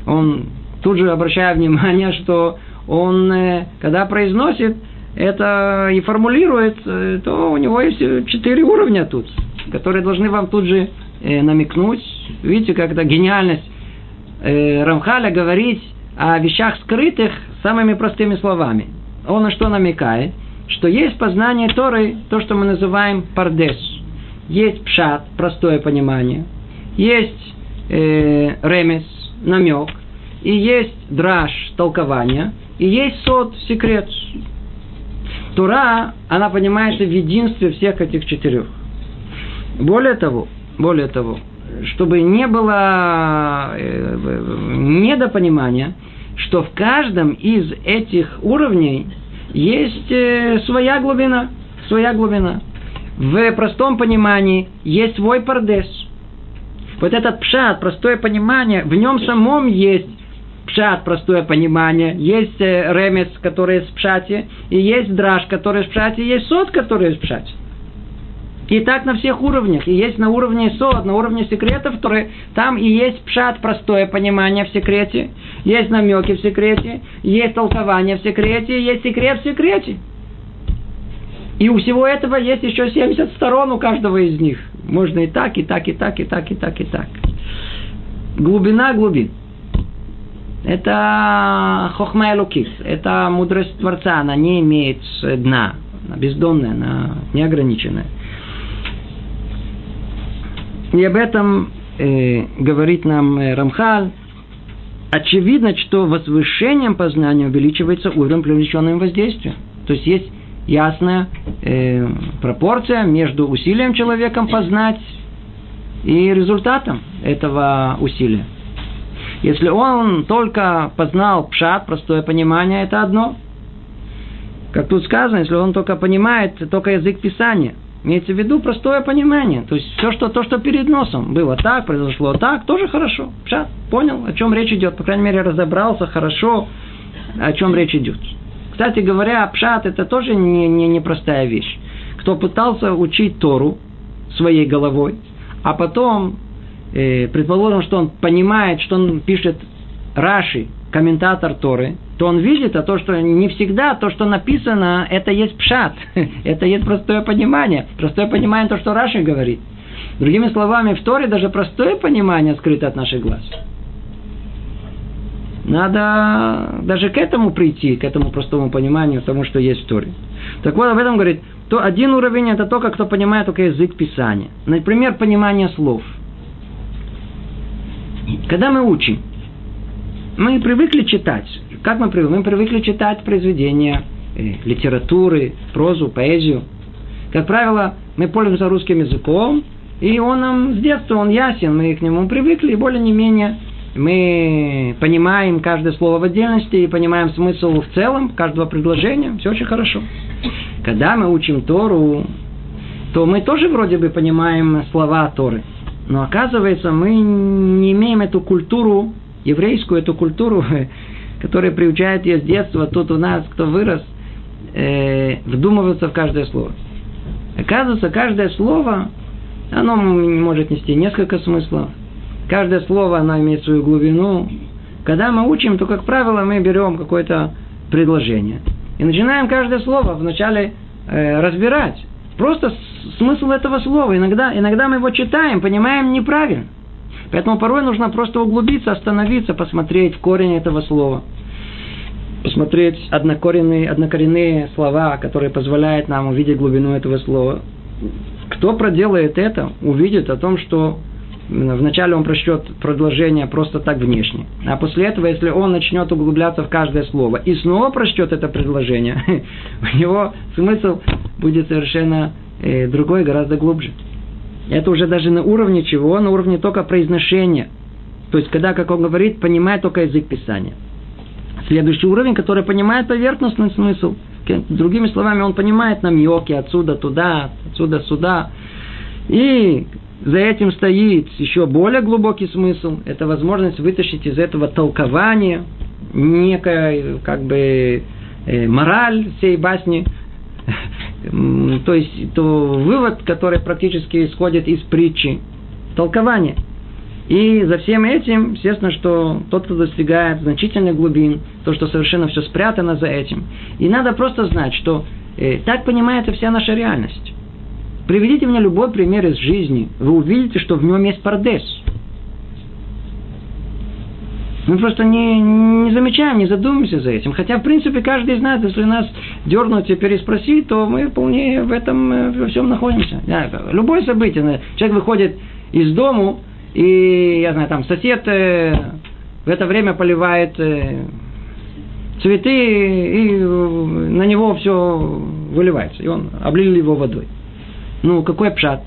он тут же обращает внимание, что он, э, когда произносит это и формулирует, э, то у него есть четыре уровня тут, которые должны вам тут же э, намекнуть. Видите, это гениальность э, Рамхаля говорить о вещах скрытых самыми простыми словами. Он на что намекает? Что есть познание Торы, то, что мы называем пардес. Есть пшат, простое понимание. Есть э, ремес, намек. И есть драж, толкование. И есть сот, секрет. Тура, она понимается в единстве всех этих четырех. Более того, более того, чтобы не было э, недопонимания, что в каждом из этих уровней есть э, своя глубина, своя глубина. В простом понимании есть свой пардес. Вот этот пшат, простое понимание, в нем самом есть пшат, простое понимание, есть э, ремес, который в пшате, и есть драж, который в пшате, и есть сот, который в пшате. И так на всех уровнях. И есть на уровне сот, на уровне секретов, которые там и есть пшат, простое понимание в секрете, есть намеки в секрете, есть толкование в секрете, есть секрет в секрете. И у всего этого есть еще 70 сторон у каждого из них. Можно и так, и так, и так, и так, и так, и так. Глубина глубин. Это хохма лукис, это мудрость Творца, она не имеет дна, она бездонная, она неограниченная. И об этом э, говорит нам э, Рамхаль. Очевидно, что возвышением познания увеличивается уровень привлеченного воздействия. То есть есть ясная э, пропорция между усилием человеком познать и результатом этого усилия. Если он только познал пшат, простое понимание, это одно. Как тут сказано, если он только понимает только язык Писания – Имеется в виду простое понимание. То есть все, что, то, что перед носом было так, произошло так, тоже хорошо. Пшат, понял, о чем речь идет. По крайней мере, разобрался хорошо, о чем речь идет. Кстати говоря, пшат это тоже не, не, не простая вещь. Кто пытался учить Тору своей головой, а потом, э, предположим, что он понимает, что он пишет Раши, комментатор Торы, то он видит, а то, что не всегда то, что написано, это есть пшат, это есть простое понимание. Простое понимание то, что Раши говорит. Другими словами, в Торе даже простое понимание скрыто от наших глаз. Надо даже к этому прийти, к этому простому пониманию, тому, что есть в Торе. Так вот, об этом говорит, то один уровень это только, кто понимает только язык Писания. Например, понимание слов. Когда мы учим, мы привыкли читать. Как мы привыкли? Мы привыкли читать произведения э, литературы, прозу, поэзию. Как правило, мы пользуемся русским языком, и он нам с детства, он ясен, мы к нему привыкли, и более не менее мы понимаем каждое слово в отдельности и понимаем смысл в целом каждого предложения. Все очень хорошо. Когда мы учим Тору, то мы тоже вроде бы понимаем слова Торы. Но оказывается, мы не имеем эту культуру, еврейскую эту культуру, которая приучает ее с детства, тут у нас, кто вырос, э, вдумываться в каждое слово. Оказывается, каждое слово, оно может нести несколько смыслов. Каждое слово, оно имеет свою глубину. Когда мы учим, то, как правило, мы берем какое-то предложение. И начинаем каждое слово вначале э, разбирать. Просто смысл этого слова. Иногда, иногда мы его читаем, понимаем неправильно. Поэтому порой нужно просто углубиться, остановиться, посмотреть в корень этого слова. Посмотреть однокоренные, однокоренные слова, которые позволяют нам увидеть глубину этого слова. Кто проделает это, увидит о том, что Вначале он прочтет предложение просто так внешне. А после этого, если он начнет углубляться в каждое слово и снова прочтет это предложение, у него смысл будет совершенно э, другой, гораздо глубже. Это уже даже на уровне чего? На уровне только произношения. То есть, когда, как он говорит, понимает только язык Писания. Следующий уровень, который понимает поверхностный смысл. Другими словами, он понимает намеки отсюда туда, отсюда сюда. И за этим стоит еще более глубокий смысл. Это возможность вытащить из этого толкования некая как бы э, мораль всей басни. То есть то вывод, который практически исходит из притчи. Толкование. И за всем этим, естественно, что тот, кто достигает значительных глубин, то, что совершенно все спрятано за этим. И надо просто знать, что э, так понимается вся наша реальность. Приведите мне любой пример из жизни, вы увидите, что в нем есть пардес. Мы просто не, не замечаем, не задумываемся за этим. Хотя, в принципе, каждый нас, если нас дернуть и переспросить, то мы вполне в этом э, во всем находимся. Любое событие. Человек выходит из дому, и, я знаю, там сосед э, в это время поливает э, цветы, и на него все выливается. И он облил его водой. Ну, какой пшат?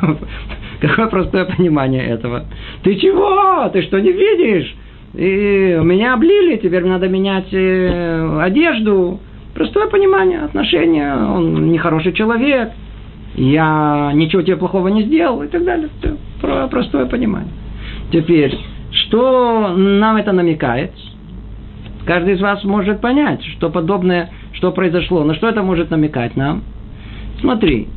Какое простое понимание этого. Ты чего? Ты что, не видишь? И меня облили, теперь надо менять э, одежду. Простое понимание, отношения. Он нехороший человек. Я ничего тебе плохого не сделал и так далее. Все. Простое понимание. Теперь, что нам это намекает? Каждый из вас может понять, что подобное, что произошло. Но что это может намекать нам? Смотри,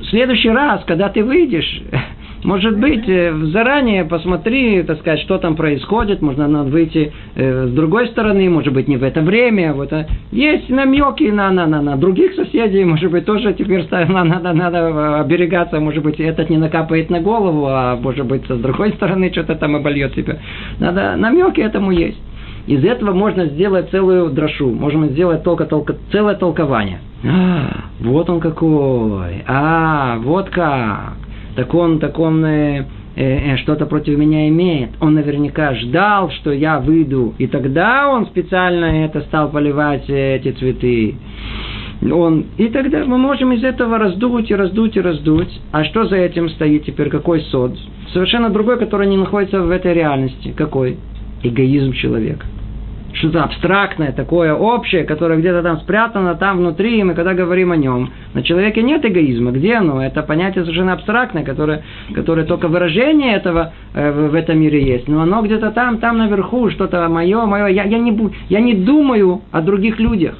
в следующий раз, когда ты выйдешь, может быть, э, заранее посмотри, так сказать, что там происходит, можно надо выйти э, с другой стороны, может быть, не в это время, вот. А есть намеки на, на, на, на других соседей, может быть, тоже теперь надо, надо оберегаться, может быть, этот не накапает на голову, а может быть, с другой стороны что-то там обольет тебя. Надо, намеки этому есть. Из этого можно сделать целую дрошу, можно сделать только, только целое толкование. А, вот он какой, а, вот как. Так он, так он э, э, э, что-то против меня имеет. Он наверняка ждал, что я выйду, и тогда он специально это стал поливать э, эти цветы. Он, и тогда мы можем из этого раздуть и раздуть и раздуть. А что за этим стоит теперь? Какой сод? Совершенно другой, который не находится в этой реальности. Какой? эгоизм человека. Что-то абстрактное, такое общее, которое где-то там спрятано, там внутри, и мы когда говорим о нем. На человеке нет эгоизма. Где оно? Это понятие совершенно абстрактное, которое, которое только выражение этого э, в, этом мире есть. Но оно где-то там, там наверху, что-то мое, мое. Я, я, не, я не думаю о других людях.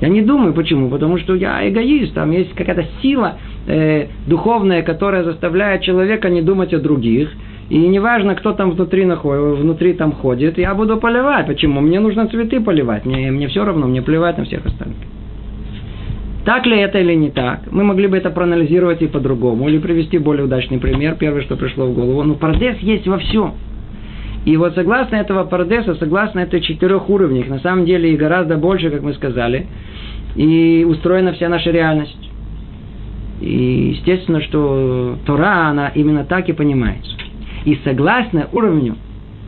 Я не думаю, почему? Потому что я эгоист, там есть какая-то сила э, духовная, которая заставляет человека не думать о других. И неважно, кто там внутри находит, внутри там ходит, я буду поливать. Почему? Мне нужно цветы поливать. Мне, мне все равно, мне плевать на всех остальных. Так ли это или не так? Мы могли бы это проанализировать и по-другому, или привести более удачный пример, первое, что пришло в голову. Ну, парадес есть во всем. И вот согласно этого парадеса, согласно этой четырех уровнях, на самом деле и гораздо больше, как мы сказали, и устроена вся наша реальность. И естественно, что Тора, она именно так и понимается. И согласно уровню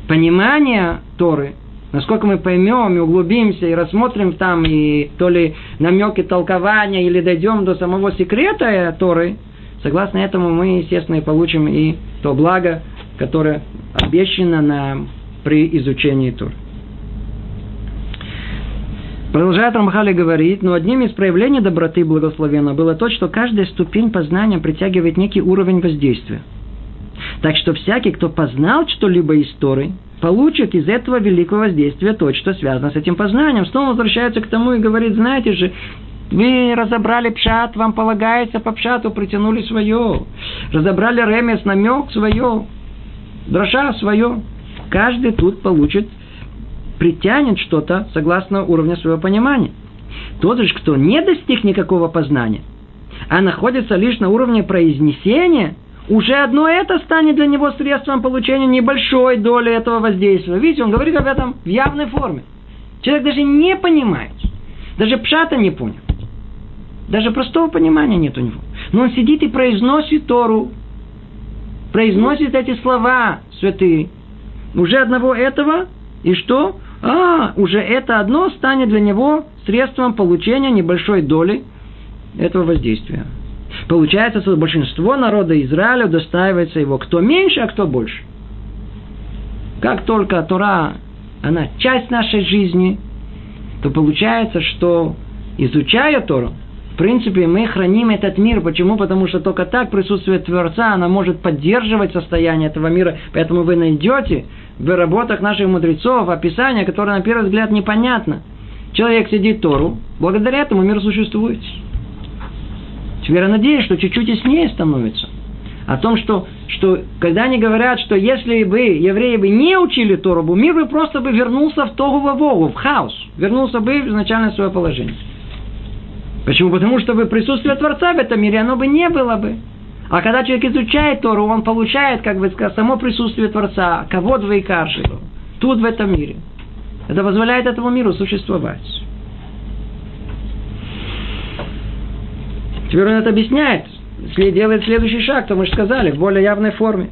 понимания Торы, насколько мы поймем и углубимся и рассмотрим там и то ли намеки толкования или дойдем до самого секрета Торы, согласно этому мы, естественно, и получим и то благо, которое обещано нам при изучении Торы. Продолжает Рамхали говорить, но одним из проявлений доброты благословенного было то, что каждая ступень познания притягивает некий уровень воздействия. Так что всякий, кто познал что-либо из Торы, получит из этого великого воздействия то, что связано с этим познанием. Снова возвращается к тому и говорит, знаете же, вы разобрали пшат, вам полагается по пшату, притянули свое. Разобрали ремес, намек свое. Дроша свое. Каждый тут получит, притянет что-то согласно уровню своего понимания. Тот же, кто не достиг никакого познания, а находится лишь на уровне произнесения, уже одно это станет для него средством получения небольшой доли этого воздействия. Видите, он говорит об этом в явной форме. Человек даже не понимает. Даже пшата не понял. Даже простого понимания нет у него. Но он сидит и произносит Тору. Произносит эти слова святые. Уже одного этого, и что? А, уже это одно станет для него средством получения небольшой доли этого воздействия. Получается, что большинство народа Израиля удостаивается его. Кто меньше, а кто больше. Как только Тора, она часть нашей жизни, то получается, что изучая Тору, в принципе, мы храним этот мир. Почему? Потому что только так присутствие Творца, она может поддерживать состояние этого мира. Поэтому вы найдете в работах наших мудрецов описание, которое на первый взгляд непонятно. Человек сидит Тору, благодаря этому мир существует. Теперь я надеюсь, что чуть-чуть яснее становится. О том, что, что когда они говорят, что если бы евреи бы не учили Тору, мир бы просто бы вернулся в Тогу Вову, в хаос. Вернулся бы в изначальное свое положение. Почему? Потому что бы присутствие Творца в этом мире, оно бы не было бы. А когда человек изучает Тору, он получает, как бы сказать, само присутствие Творца, кого двоекарши, тут в этом мире. Это позволяет этому миру существовать. Теперь он это объясняет, делает следующий шаг, то мы же сказали, в более явной форме.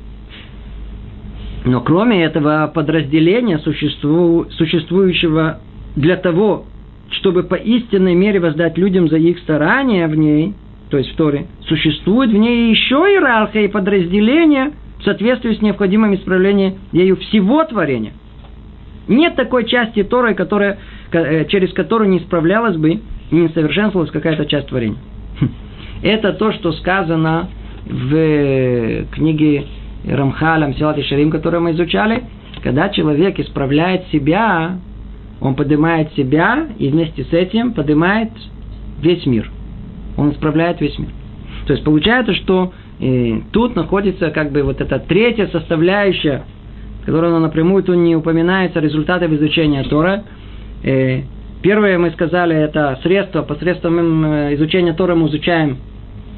Но кроме этого подразделения, существу, существующего для того, чтобы по истинной мере воздать людям за их старания в ней, то есть в Торе, существует в ней еще иерархия и подразделение в соответствии с необходимым исправлением ею всего творения. Нет такой части Торы, которая, э, через которую не справлялась бы и не совершенствовалась какая-то часть творения. Это то, что сказано в книге Рамхалям Силат и Шарим, которую мы изучали. Когда человек исправляет себя, он поднимает себя и вместе с этим поднимает весь мир. Он исправляет весь мир. То есть получается, что э, тут находится как бы вот эта третья составляющая, которая напрямую тут не упоминается, результаты изучения Тора. Э, первое мы сказали, это средство, посредством э, изучения Тора мы изучаем,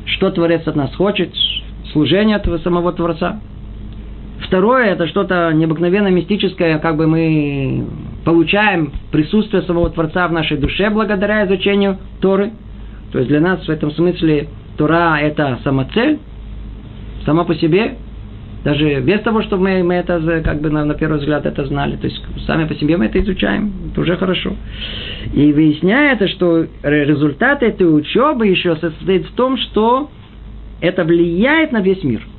что Творец от нас хочет, служение от самого Творца. Второе, это что-то необыкновенно мистическое, как бы мы получаем присутствие самого Творца в нашей душе благодаря изучению Торы. То есть для нас в этом смысле Тора – это самоцель, сама по себе, даже без того, чтобы мы, мы это, как бы на, на первый взгляд это знали. То есть сами по себе мы это изучаем, это уже хорошо. И выясняется, что результат этой учебы еще состоит в том, что это влияет на весь мир –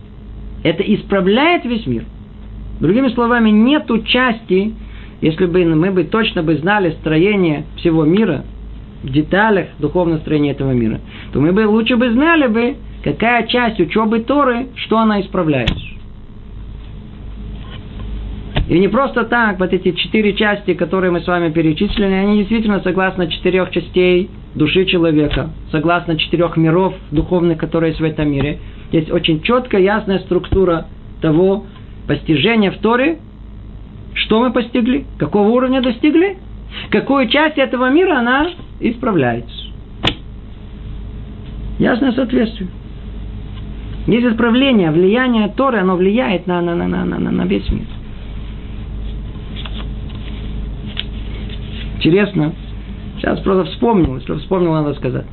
это исправляет весь мир. Другими словами, нету части, если бы мы бы точно бы знали строение всего мира, в деталях духовного строения этого мира, то мы бы лучше бы знали бы, какая часть учебы Торы, что она исправляет. И не просто так, вот эти четыре части, которые мы с вами перечислили, они действительно согласно четырех частей души человека, согласно четырех миров духовных, которые есть в этом мире – есть очень четкая, ясная структура того постижения в Торе, что мы постигли, какого уровня достигли, какую часть этого мира она исправляется. Ясное соответствие. Есть исправление, влияние Торы, оно влияет на, на, на, на, на, на весь мир. Интересно. Сейчас просто вспомнил, если вспомнил, надо сказать.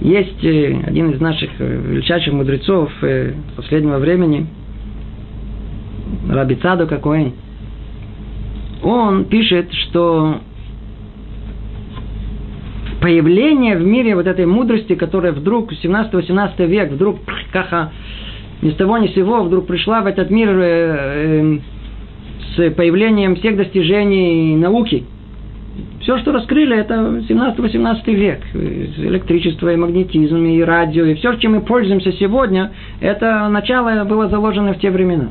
Есть э, один из наших э, величайших мудрецов э, последнего времени, Раби Цадо какой он пишет, что появление в мире вот этой мудрости, которая вдруг 17-18 век, вдруг каха, ни с того ни с сего, вдруг пришла в этот мир э, э, с появлением всех достижений науки, Все, что раскрыли, это 17-18 век. Электричество, и магнетизм, и радио, и все, чем мы пользуемся сегодня, это начало было заложено в те времена.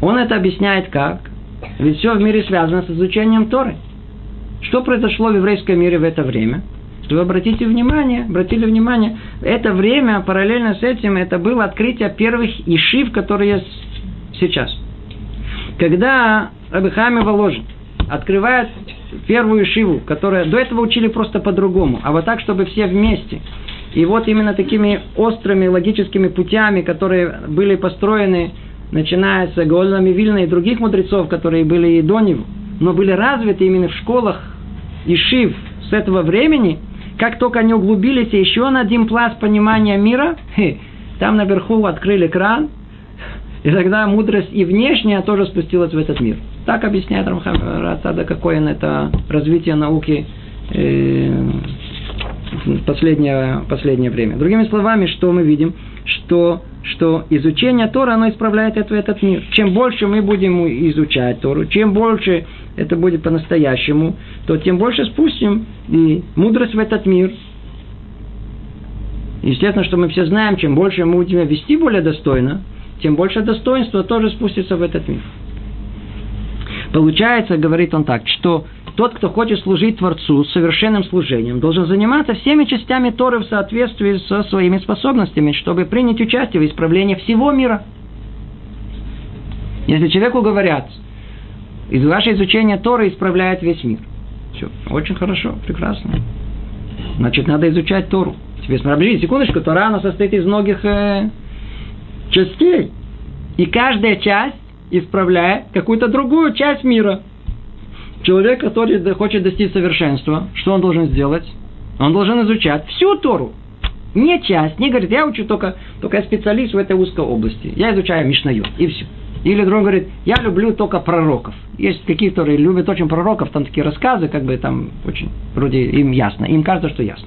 Он это объясняет как? Ведь все в мире связано с изучением Торы. Что произошло в еврейском мире в это время? Что вы обратите внимание, обратили внимание, это время, параллельно с этим, это было открытие первых ишив, которые есть сейчас. Когда Рабихами Воложин открывает первую шиву, которая до этого учили просто по-другому, а вот так, чтобы все вместе. И вот именно такими острыми логическими путями, которые были построены, начиная с Гаольна Вильна и других мудрецов, которые были и до него, но были развиты именно в школах и шив с этого времени, как только они углубились еще на один пласт понимания мира, там наверху открыли кран, и тогда мудрость и внешняя тоже спустилась в этот мир. Так объясняет Рамхам Рацада Кокоин, это развитие науки э, последнее, последнее время. Другими словами, что мы видим? Что, что изучение Тора, оно исправляет это, этот мир. Чем больше мы будем изучать Тору, чем больше это будет по-настоящему, то тем больше спустим и мудрость в этот мир. Естественно, что мы все знаем, чем больше мы будем вести более достойно, тем больше достоинства тоже спустится в этот мир. Получается, говорит он так, что тот, кто хочет служить Творцу совершенным служением, должен заниматься всеми частями Торы в соответствии со своими способностями, чтобы принять участие в исправлении всего мира. Если человеку говорят, из ваше изучения Торы исправляет весь мир. Все, очень хорошо, прекрасно. Значит, надо изучать Тору. Теперь смотри, секундочку, Тора, она состоит из многих э, частей. И каждая часть исправляет какую-то другую часть мира. Человек, который хочет достичь совершенства, что он должен сделать? Он должен изучать всю Тору. Не часть, не говорит, я учу только, только я специалист в этой узкой области. Я изучаю Мишнаю, и все. Или другой говорит, я люблю только пророков. Есть такие, которые любят очень пророков, там такие рассказы, как бы там очень, вроде им ясно. Им кажется, что ясно.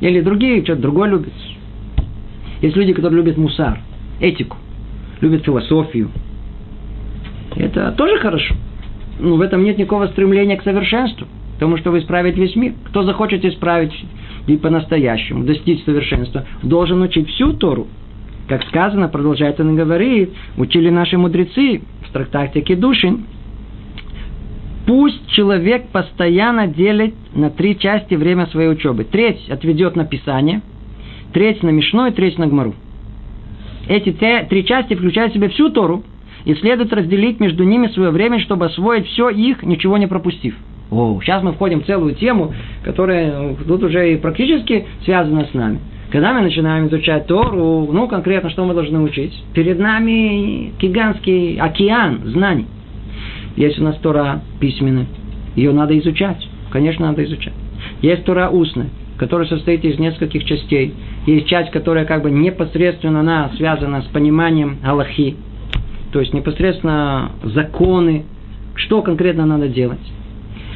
Или другие, что-то другое любят. Есть люди, которые любят мусар, этику любят философию. Это тоже хорошо. Но в этом нет никакого стремления к совершенству. Потому что вы исправить весь мир. Кто захочет исправить и по-настоящему, достичь совершенства, должен учить всю Тору. Как сказано, продолжает он говорит, учили наши мудрецы в трактате Кедушин, Пусть человек постоянно делит на три части время своей учебы. Треть отведет на Писание, треть на Мишно и треть на Гмару. Эти три части включают в себя всю Тору, и следует разделить между ними свое время, чтобы освоить все их, ничего не пропустив. О, сейчас мы входим в целую тему, которая ну, тут уже и практически связана с нами. Когда мы начинаем изучать Тору, ну, конкретно, что мы должны учить? Перед нами гигантский океан знаний. Есть у нас Тора письменная, ее надо изучать. Конечно, надо изучать. Есть Тора устная, которая состоит из нескольких частей. Есть часть, которая как бы непосредственно она связана с пониманием Аллахи, то есть непосредственно законы, что конкретно надо делать.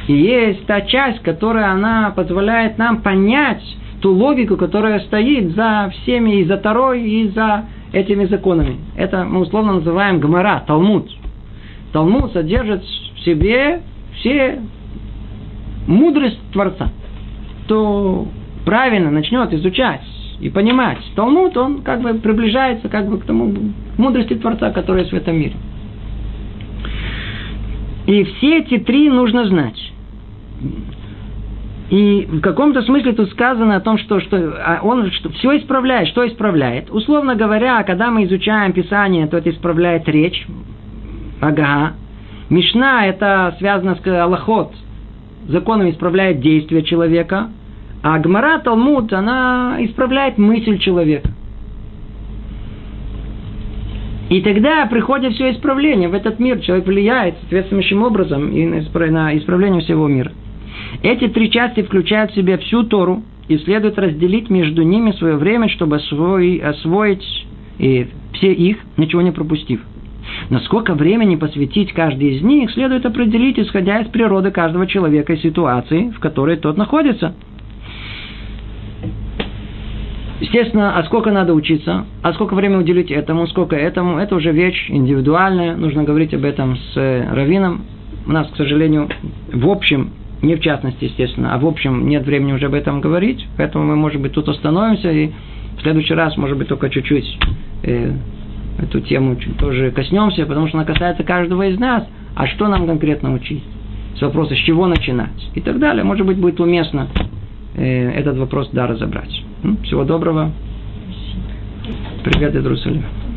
И есть та часть, которая она позволяет нам понять ту логику, которая стоит за всеми, и за Тарой, и за этими законами. Это мы условно называем Гмара, Талмуд. Талмуд содержит в себе все мудрость Творца. То правильно начнет изучать и понимать Талмуд, он как бы приближается как бы к тому мудрости Творца, которая есть в этом мире. И все эти три нужно знать. И в каком-то смысле тут сказано о том, что, что а он что, все исправляет. Что исправляет? Условно говоря, когда мы изучаем Писание, то это исправляет речь. Ага. Мишна это связано с Аллахот. Законом исправляет действия человека. А Гмара, Талмуд, она исправляет мысль человека. И тогда приходит все исправление в этот мир. Человек влияет соответствующим образом и на исправление всего мира. Эти три части включают в себя всю Тору, и следует разделить между ними свое время, чтобы освоить, освоить и все их, ничего не пропустив. Но сколько времени посвятить каждой из них, следует определить, исходя из природы каждого человека и ситуации, в которой тот находится – Естественно, а сколько надо учиться, а сколько времени уделить этому, сколько этому, это уже вещь индивидуальная, нужно говорить об этом с э, раввином. У нас, к сожалению, в общем Не в частности, естественно, а в общем нет времени уже об этом говорить, поэтому мы, может быть, тут остановимся и в следующий раз, может быть, только чуть-чуть э, эту тему тоже коснемся, потому что она касается каждого из нас. А что нам конкретно учить? С вопроса, с чего начинать? И так далее. Может быть, будет уместно этот вопрос, да, разобрать. Всего доброго. Привет из Иерусалима.